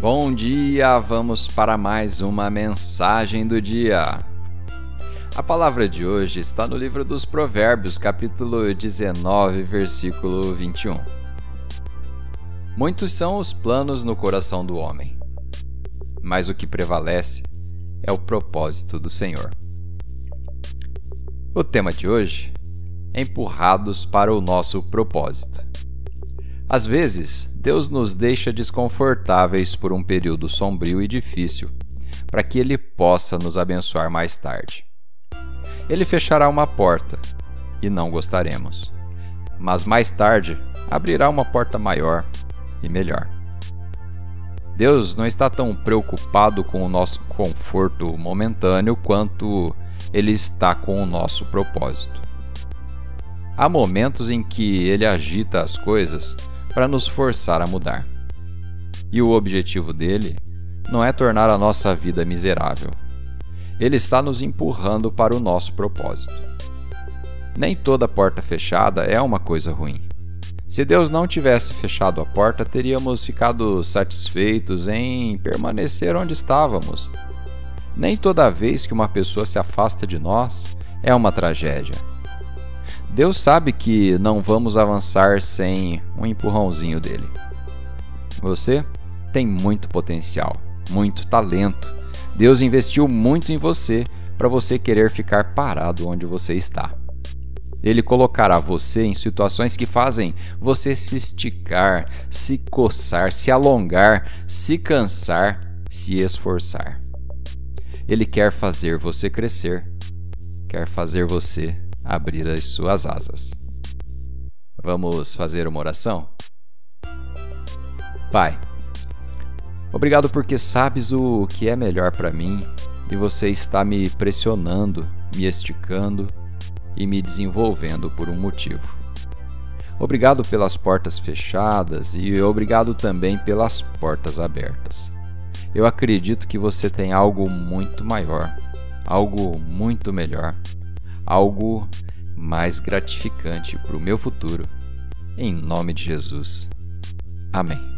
Bom dia, vamos para mais uma mensagem do dia. A palavra de hoje está no livro dos Provérbios, capítulo 19, versículo 21. Muitos são os planos no coração do homem, mas o que prevalece é o propósito do Senhor. O tema de hoje é empurrados para o nosso propósito. Às vezes, Deus nos deixa desconfortáveis por um período sombrio e difícil, para que Ele possa nos abençoar mais tarde. Ele fechará uma porta e não gostaremos, mas mais tarde abrirá uma porta maior e melhor. Deus não está tão preocupado com o nosso conforto momentâneo quanto Ele está com o nosso propósito. Há momentos em que Ele agita as coisas para nos forçar a mudar. E o objetivo dele não é tornar a nossa vida miserável. Ele está nos empurrando para o nosso propósito. Nem toda porta fechada é uma coisa ruim. Se Deus não tivesse fechado a porta, teríamos ficado satisfeitos em permanecer onde estávamos. Nem toda vez que uma pessoa se afasta de nós é uma tragédia. Deus sabe que não vamos avançar sem um empurrãozinho dele. Você tem muito potencial, muito talento. Deus investiu muito em você para você querer ficar parado onde você está. Ele colocará você em situações que fazem você se esticar, se coçar, se alongar, se cansar, se esforçar. Ele quer fazer você crescer, quer fazer você abrir as suas asas. Vamos fazer uma oração? Pai, obrigado porque sabes o que é melhor para mim e você está me pressionando, me esticando e me desenvolvendo por um motivo. Obrigado pelas portas fechadas e obrigado também pelas portas abertas. Eu acredito que você tem algo muito maior, algo muito melhor algo mais gratificante para o meu futuro. Em nome de Jesus. Amém.